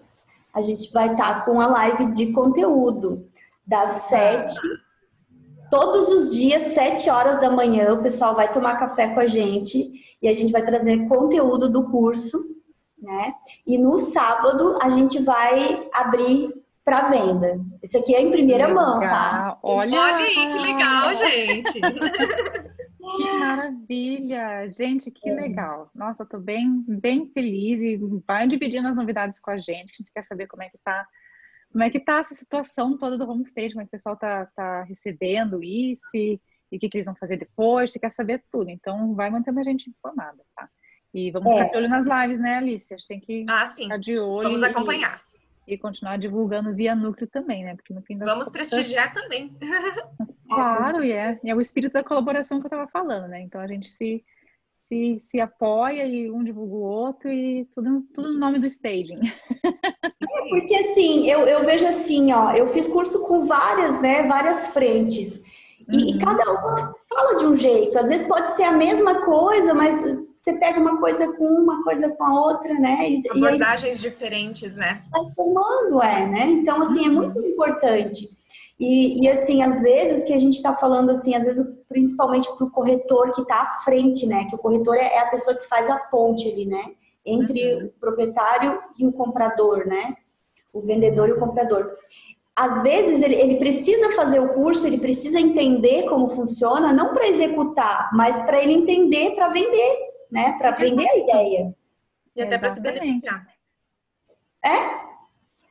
a gente vai estar tá com a live de conteúdo, das sete, todos os dias, sete horas da manhã, o pessoal vai tomar café com a gente e a gente vai trazer conteúdo do curso, né? E no sábado a gente vai abrir para venda. Esse aqui é em primeira legal. mão, tá? Olha, Olha aí, que legal, [LAUGHS] gente. Que maravilha! Gente, que é. legal. Nossa, eu tô bem, bem feliz e vai dividindo as novidades com a gente. A gente quer saber como é que tá, como é que tá essa situação toda do homestage, como é que o pessoal tá, tá recebendo isso e, e o que, que, eles vão fazer depois. Você quer saber tudo. Então, vai mantendo a gente informada, tá? E vamos é. ficar de olho nas lives, né, Alice? A gente tem que ah, sim. ficar de olho. Vamos acompanhar e continuar divulgando via núcleo também, né? Porque no fim das Vamos contas, prestigiar também. [LAUGHS] Claro, e é, e é o espírito da colaboração que eu estava falando, né? Então a gente se, se, se apoia e um divulga o outro e tudo, tudo no nome do staging. É porque assim, eu, eu vejo assim, ó, eu fiz curso com várias, né, várias frentes. E, uhum. e, cada uma fala de um jeito. Às vezes pode ser a mesma coisa, mas você pega uma coisa com uma coisa com a outra, né? E, Abordagens e aí, diferentes, né? Vai formando, é, né? Então, assim, é muito importante. E, e, assim, às vezes que a gente está falando assim, às vezes principalmente para o corretor que está à frente, né? Que o corretor é, é a pessoa que faz a ponte ali, né? Entre uhum. o proprietário e o comprador, né? O vendedor e o comprador. Às vezes ele, ele precisa fazer o curso, ele precisa entender como funciona, não para executar, mas para ele entender, para vender né? Para vender a ideia. E até para se beneficiar. É?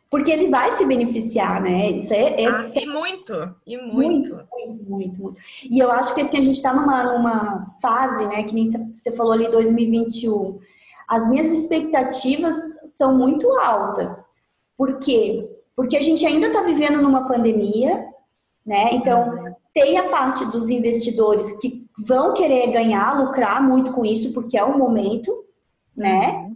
Porque ele vai se beneficiar, né? Isso é, é ah, e muito, e muito. muito. Muito, muito, muito. E eu acho que assim, a gente está numa, numa fase, né? Que nem você falou ali, 2021. As minhas expectativas são muito altas. Por quê? Porque a gente ainda está vivendo numa pandemia, né? Então, uhum. tem a parte dos investidores que vão querer ganhar, lucrar muito com isso, porque é o momento, né?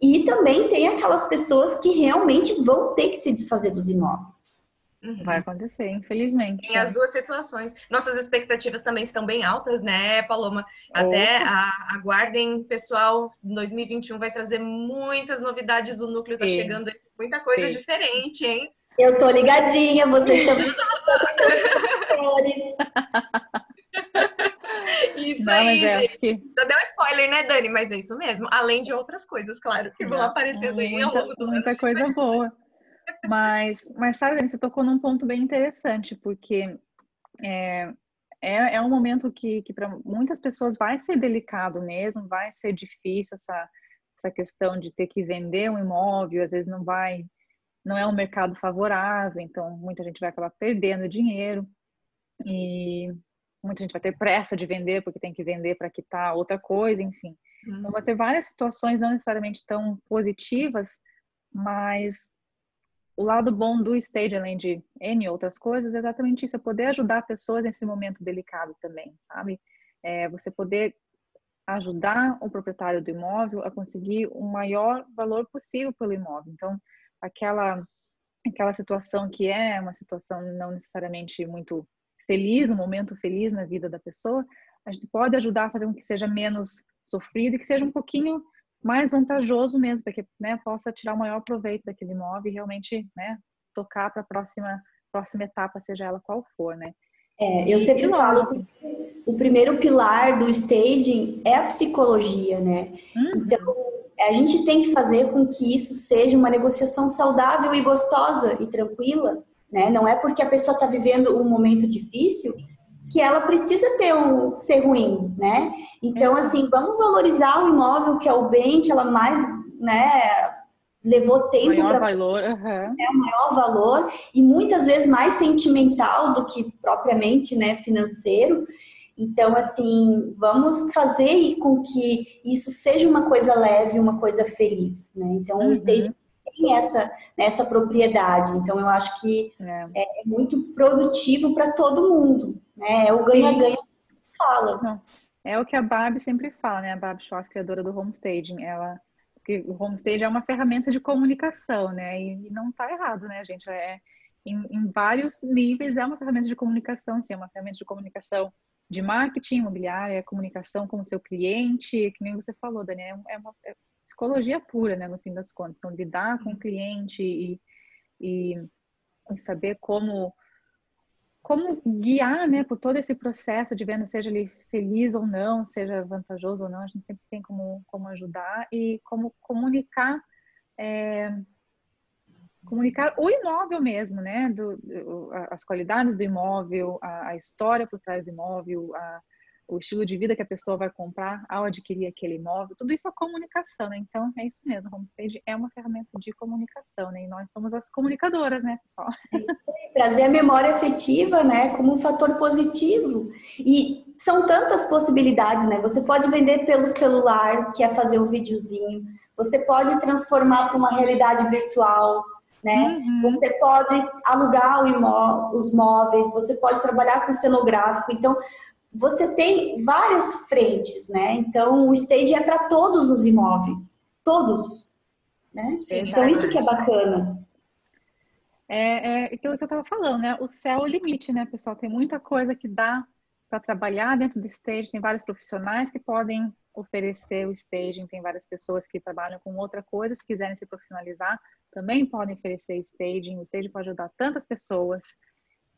E também tem aquelas pessoas que realmente vão ter que se desfazer dos imóveis. Uhum. Vai acontecer, infelizmente. Tem as duas situações. Nossas expectativas também estão bem altas, né, Paloma? Até a, aguardem, pessoal, 2021 vai trazer muitas novidades. O núcleo tá Sim. chegando muita coisa Sim. diferente, hein? Eu tô ligadinha, vocês [LAUGHS] também. [LAUGHS] [LAUGHS] Isso não, aí, gente. Que... Deu spoiler, né, Dani? Mas é isso mesmo. Além de outras coisas, claro, que vão aparecendo aí ao longo do Muita coisa boa. Mas, mas sabe, Dani, você tocou num ponto bem interessante, porque é, é, é um momento que, que para muitas pessoas vai ser delicado mesmo, vai ser difícil essa, essa questão de ter que vender um imóvel, às vezes não vai, não é um mercado favorável, então muita gente vai acabar perdendo dinheiro. E muita gente vai ter pressa de vender porque tem que vender para quitar outra coisa, enfim. Uhum. Então vai ter várias situações não necessariamente tão positivas, mas o lado bom do stage, além de N outras coisas, é exatamente isso, é poder ajudar pessoas nesse momento delicado também, sabe? É você poder ajudar o proprietário do imóvel a conseguir o maior valor possível pelo imóvel. Então, aquela aquela situação que é uma situação não necessariamente muito feliz, um momento feliz na vida da pessoa, a gente pode ajudar a fazer com que seja menos sofrido e que seja um pouquinho mais vantajoso mesmo, para que né, possa tirar o maior proveito daquele imóvel e realmente né, tocar para a próxima, próxima etapa, seja ela qual for, né? É, eu sempre falo que o primeiro pilar do staging é a psicologia, né? Uhum. Então, a gente tem que fazer com que isso seja uma negociação saudável e gostosa e tranquila, né? Não é porque a pessoa está vivendo um momento difícil que ela precisa ter um ser ruim, né? Então, uhum. assim, vamos valorizar o imóvel que é o bem que ela mais, né, levou tempo para valor, uhum. é o maior valor e muitas vezes mais sentimental do que propriamente, né, financeiro. Então, assim, vamos fazer com que isso seja uma coisa leve, uma coisa feliz, né? Então, uhum. o stage tem essa, nessa propriedade. Então, eu acho que é, é, é muito produtivo para todo mundo. Né? É o ganha-ganha que fala. É o que a Barbie sempre fala, né? A Barbie Schwartz, criadora do homestaging. Ela que o homestaging é uma ferramenta de comunicação, né? E não está errado, né, gente? É, em, em, vários níveis é uma ferramenta de comunicação, sim, é uma ferramenta de comunicação de marketing imobiliário, é comunicação com o seu cliente, que nem você falou, Daniel, é uma é psicologia pura, né, no fim das contas. Então, lidar com o cliente e, e, e saber como como guiar, né, por todo esse processo de venda, seja ele feliz ou não, seja vantajoso ou não, a gente sempre tem como, como ajudar e como comunicar é, comunicar o imóvel mesmo, né? Do, as qualidades do imóvel, a, a, história por trás do imóvel, a, o estilo de vida que a pessoa vai comprar ao adquirir aquele imóvel, tudo isso é comunicação, né? Então é isso mesmo, Homestage é uma ferramenta de comunicação, né? E nós somos as comunicadoras, né, pessoal? É isso aí, trazer a memória afetiva, né, como um fator positivo. E são tantas possibilidades, né? Você pode vender pelo celular, que é fazer um videozinho. Você pode transformar para uma realidade virtual, né? Uhum. Você pode alugar imó os móveis, você pode trabalhar com cenográfico. Então, você tem várias frentes, né? Então, o stage é para todos os imóveis, todos, né? Então, isso que é bacana. É, é aquilo que eu estava falando, né? O céu é o limite, né, pessoal? Tem muita coisa que dá para trabalhar dentro do stage, tem vários profissionais que podem oferecer o staging, tem várias pessoas que trabalham com outra coisa, se quiserem se profissionalizar, também podem oferecer staging, o staging pode ajudar tantas pessoas.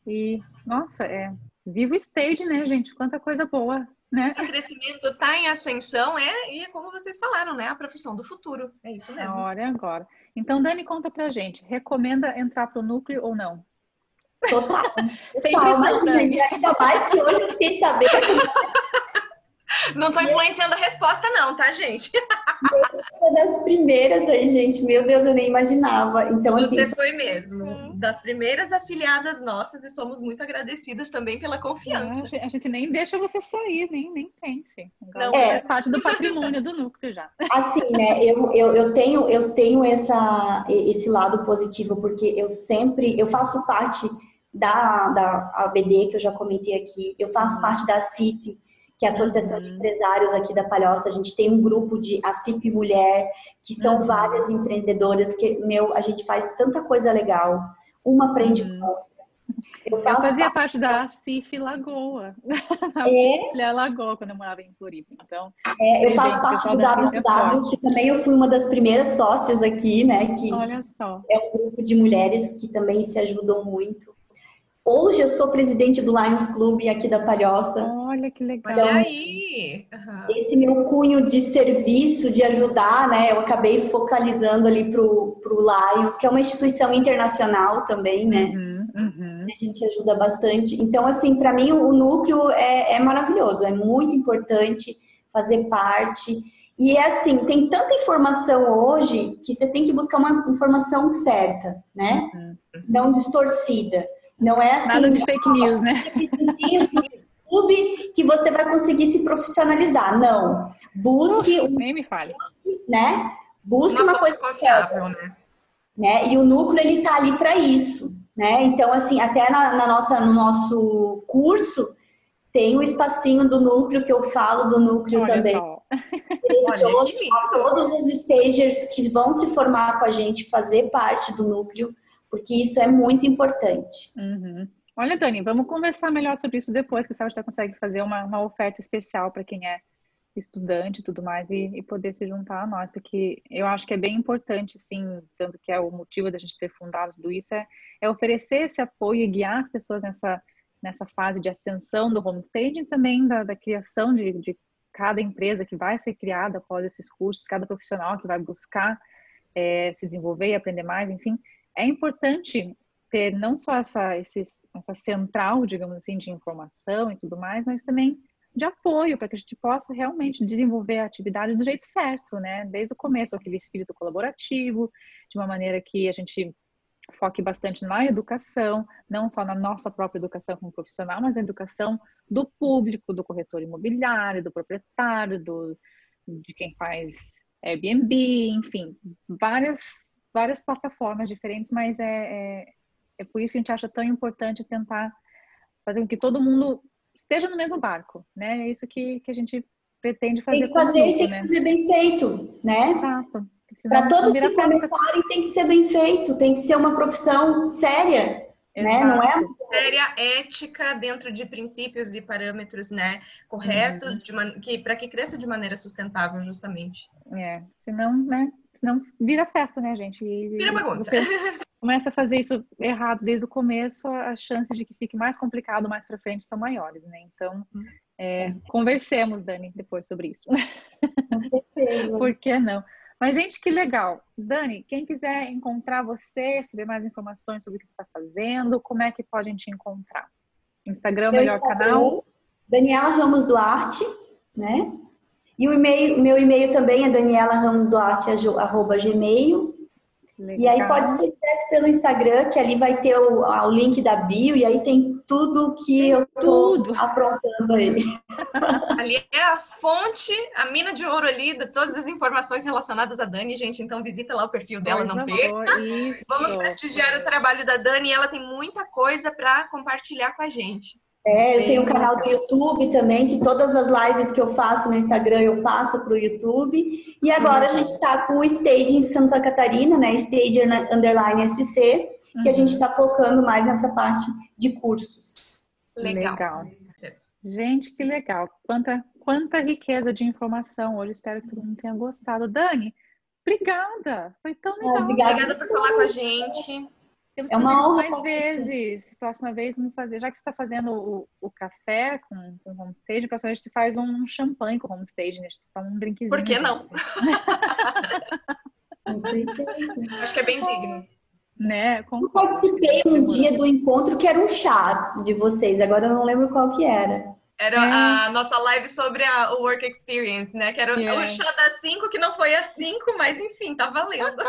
E, nossa, é vivo stage, né, gente? Quanta coisa boa, né? O crescimento está em ascensão, é, e é como vocês falaram, né? A profissão do futuro. É isso mesmo. Agora é agora. Então, Dani, conta pra gente. Recomenda entrar pro núcleo ou não? Total. [LAUGHS] Total. Imagina, ainda mais que hoje eu fiquei sabendo não tô influenciando a resposta, não, tá, gente? Uma das primeiras aí, gente. Meu Deus, eu nem imaginava. Então, Você assim, foi mesmo. Das primeiras afiliadas nossas e somos muito agradecidas também pela confiança. É, a gente nem deixa você sair, nem, nem pense. Não, é. faz parte do patrimônio do núcleo já. Assim, né? Eu, eu, eu tenho, eu tenho essa, esse lado positivo, porque eu sempre, eu faço parte da, da ABD, que eu já comentei aqui, eu faço uhum. parte da CIP, que é a Associação uhum. de Empresários aqui da Palhoça. A gente tem um grupo de ACIP Mulher, que são uhum. várias empreendedoras que, meu, a gente faz tanta coisa legal. Uma aprende uhum. com eu, eu, fazia parte da [LAUGHS] CIF Lagoa. É? [LAUGHS] Lagoa, quando eu morava em Floripa. Então, é, eu faço parte do WW, é que também eu fui uma das primeiras sócias aqui, né? Que Olha só. é um grupo de mulheres que também se ajudam muito. Hoje eu sou presidente do Lions Club aqui da Palhoça. Olha que legal. Então, aí. Uhum. Esse meu cunho de serviço, de ajudar, né? Eu acabei focalizando ali pro, pro Lions, que é uma instituição internacional também, né? Uhum, uhum. A gente ajuda bastante. Então, assim, para mim o núcleo é, é maravilhoso, é muito importante fazer parte. E é assim, tem tanta informação hoje que você tem que buscar uma informação certa, né? Uhum. Não distorcida. Não é assim. Nada de fake news, né? YouTube que você vai conseguir se profissionalizar. Não. Busque. Uf, nem me fale. Busque, né? Busque uma, uma coisa confiável, né? né? E o núcleo ele tá ali para isso, né? Então assim, até na, na, nossa no nosso curso tem o um espacinho do núcleo que eu falo do núcleo Olha também. todos, [LAUGHS] todos os stagers que vão se formar com a gente fazer parte do núcleo porque isso é muito importante. Uhum. Olha, Dani, vamos conversar melhor sobre isso depois, que sabe, você consegue fazer uma, uma oferta especial para quem é estudante e tudo mais e, e, poder se juntar a nós, porque eu acho que é bem importante, sim, tanto que é o motivo da gente ter fundado tudo isso, é, é oferecer esse apoio e guiar as pessoas nessa, nessa fase de ascensão do homestaging também da, da criação de, de cada empresa que vai ser criada após esses cursos, cada profissional que vai buscar é, se desenvolver e aprender mais, enfim, é importante ter não só essa, esse, essa central, digamos assim, de informação e tudo mais, mas também de apoio para que a gente possa realmente desenvolver a atividade do jeito certo, né? Desde o começo, aquele espírito colaborativo, de uma maneira que a gente foque bastante na educação, não só na nossa própria educação como profissional, mas na educação do público, do corretor imobiliário, do proprietário, do, de quem faz Airbnb, enfim, várias várias plataformas diferentes, mas é, é, é por isso que a gente acha tão importante tentar fazer com que todo mundo esteja no mesmo barco, né? É isso que, que a gente pretende fazer. Tem que fazer e tem né? que fazer bem feito, né? Exato. Para todos que começarem tem que ser bem feito, tem que ser uma profissão séria, Exato. né? Não é séria, ética, dentro de princípios e parâmetros, né, corretos, uhum. que para que cresça de maneira sustentável, justamente. É, senão, né, senão vira festa, né, gente? E, vira bagunça. Você começa a fazer isso errado desde o começo, as chances de que fique mais complicado mais para frente são maiores, né? Então, uhum. é, conversemos, Dani, depois sobre isso. Com certeza. [LAUGHS] Por que não? Mas, gente, que legal. Dani, quem quiser encontrar você, saber mais informações sobre o que você está fazendo, como é que pode a gente encontrar? Instagram, meu melhor Instagram, canal? Daniela Ramos Duarte, né? E o e-mail, meu e-mail também é danielaramosduarte.gmail. E aí pode ser direto pelo Instagram, que ali vai ter o, o link da bio, e aí tem tudo que tem eu tô tudo. aprontando aí. [LAUGHS] Ali é a fonte, a mina de ouro ali de todas as informações relacionadas a Dani, gente. Então visita lá o perfil dela, Por não favor, perca. Isso. Vamos prestigiar o trabalho da Dani, ela tem muita coisa para compartilhar com a gente. É, eu tenho um canal do YouTube também, que todas as lives que eu faço no Instagram eu passo para o YouTube. E agora a gente está com o Stage em Santa Catarina, né? Stage Underline SC, que a gente está focando mais nessa parte de cursos. Legal. legal. Gente, que legal. Quanta, quanta riqueza de informação hoje. Espero que todo mundo tenha gostado. Dani, obrigada. Foi tão legal. É, obrigada, obrigada por falar com a gente. Temos é uma honra mais vezes. Próxima vez vamos fazer, já que você está fazendo o, o, café com, com o homestage, próxima vez você faz um champanhe com o homestage, né? A gente toma um drinkzinho. Por que não? [LAUGHS] Acho que é bem digno. Né? Eu participei um dia do encontro que era um chá de vocês, agora eu não lembro qual que era. Era é. a nossa live sobre a, o Work Experience, né? Que era o, é. o chá das 5, que não foi a 5, mas enfim, tá valendo.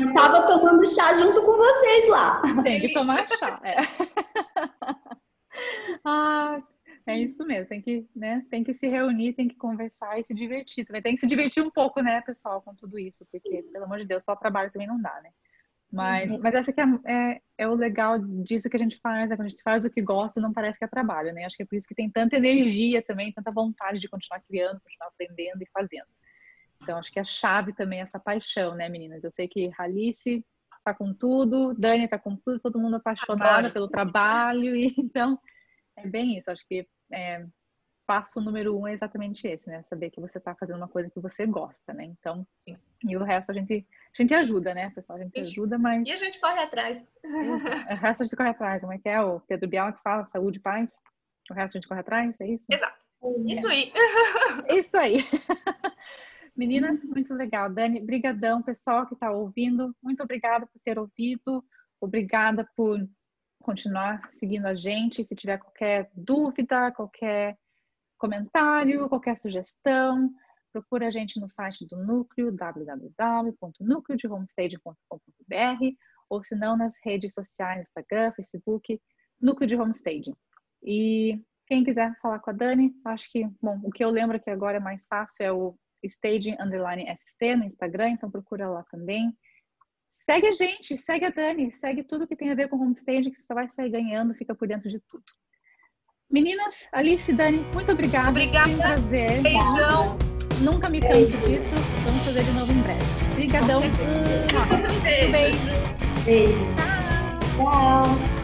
Eu [LAUGHS] tava tomando chá junto com vocês lá. Tem que tomar chá. É. [LAUGHS] ah, é isso mesmo, tem que, né, tem que se reunir, tem que conversar e se divertir também. Tem que se divertir um pouco, né, pessoal, com tudo isso, porque, pelo amor de Deus, só trabalho também não dá, né? Mas, uhum. mas essa que é, é, é, o legal disso que a gente faz, é quando a gente faz o que gosta, não parece que é trabalho, né? Acho que é por isso que tem tanta energia também, tanta vontade de continuar criando, continuar aprendendo e fazendo. Então, acho que a chave também é essa paixão, né, meninas? Eu sei que Alice tá com tudo, Dani tá com tudo, todo mundo apaixonado Adoro. pelo trabalho, [LAUGHS] e então é bem isso. Acho que é, passo número um é exatamente esse, né? Saber que você está fazendo uma coisa que você gosta, né? Então, sim. E o resto a gente, a gente ajuda, né, pessoal? A gente ajuda, mas. E a gente corre atrás. O resto a gente corre atrás. Como é que é o Pedro Bial que fala saúde paz? O resto a gente corre atrás, é isso? Exato. Isso aí. Isso aí. [LAUGHS] Meninas, muito legal. Dani, brigadão, pessoal que está ouvindo. Muito obrigada por ter ouvido. Obrigada por continuar seguindo a gente. Se tiver qualquer dúvida, qualquer comentário, qualquer sugestão, procura a gente no site do Núcleo, www.núcleodehomestage.com.br ou se não nas redes sociais, Instagram, Facebook, Núcleo de Homestage. E quem quiser falar com a Dani, acho que, bom, o que eu lembro que agora é mais fácil é o Staging Underline SC no Instagram, então procura lá também. Segue a gente, segue a Dani, segue tudo que tem a ver com homestage, que você vai sair ganhando, fica por dentro de tudo. Meninas, Alice, Dani, muito obrigada. Obrigada. Foi um prazer. Beijão. Nunca me canso disso. Vamos fazer de novo em breve. Obrigadão. Beijo. Beijo. Beijo. Tchau. Tchau.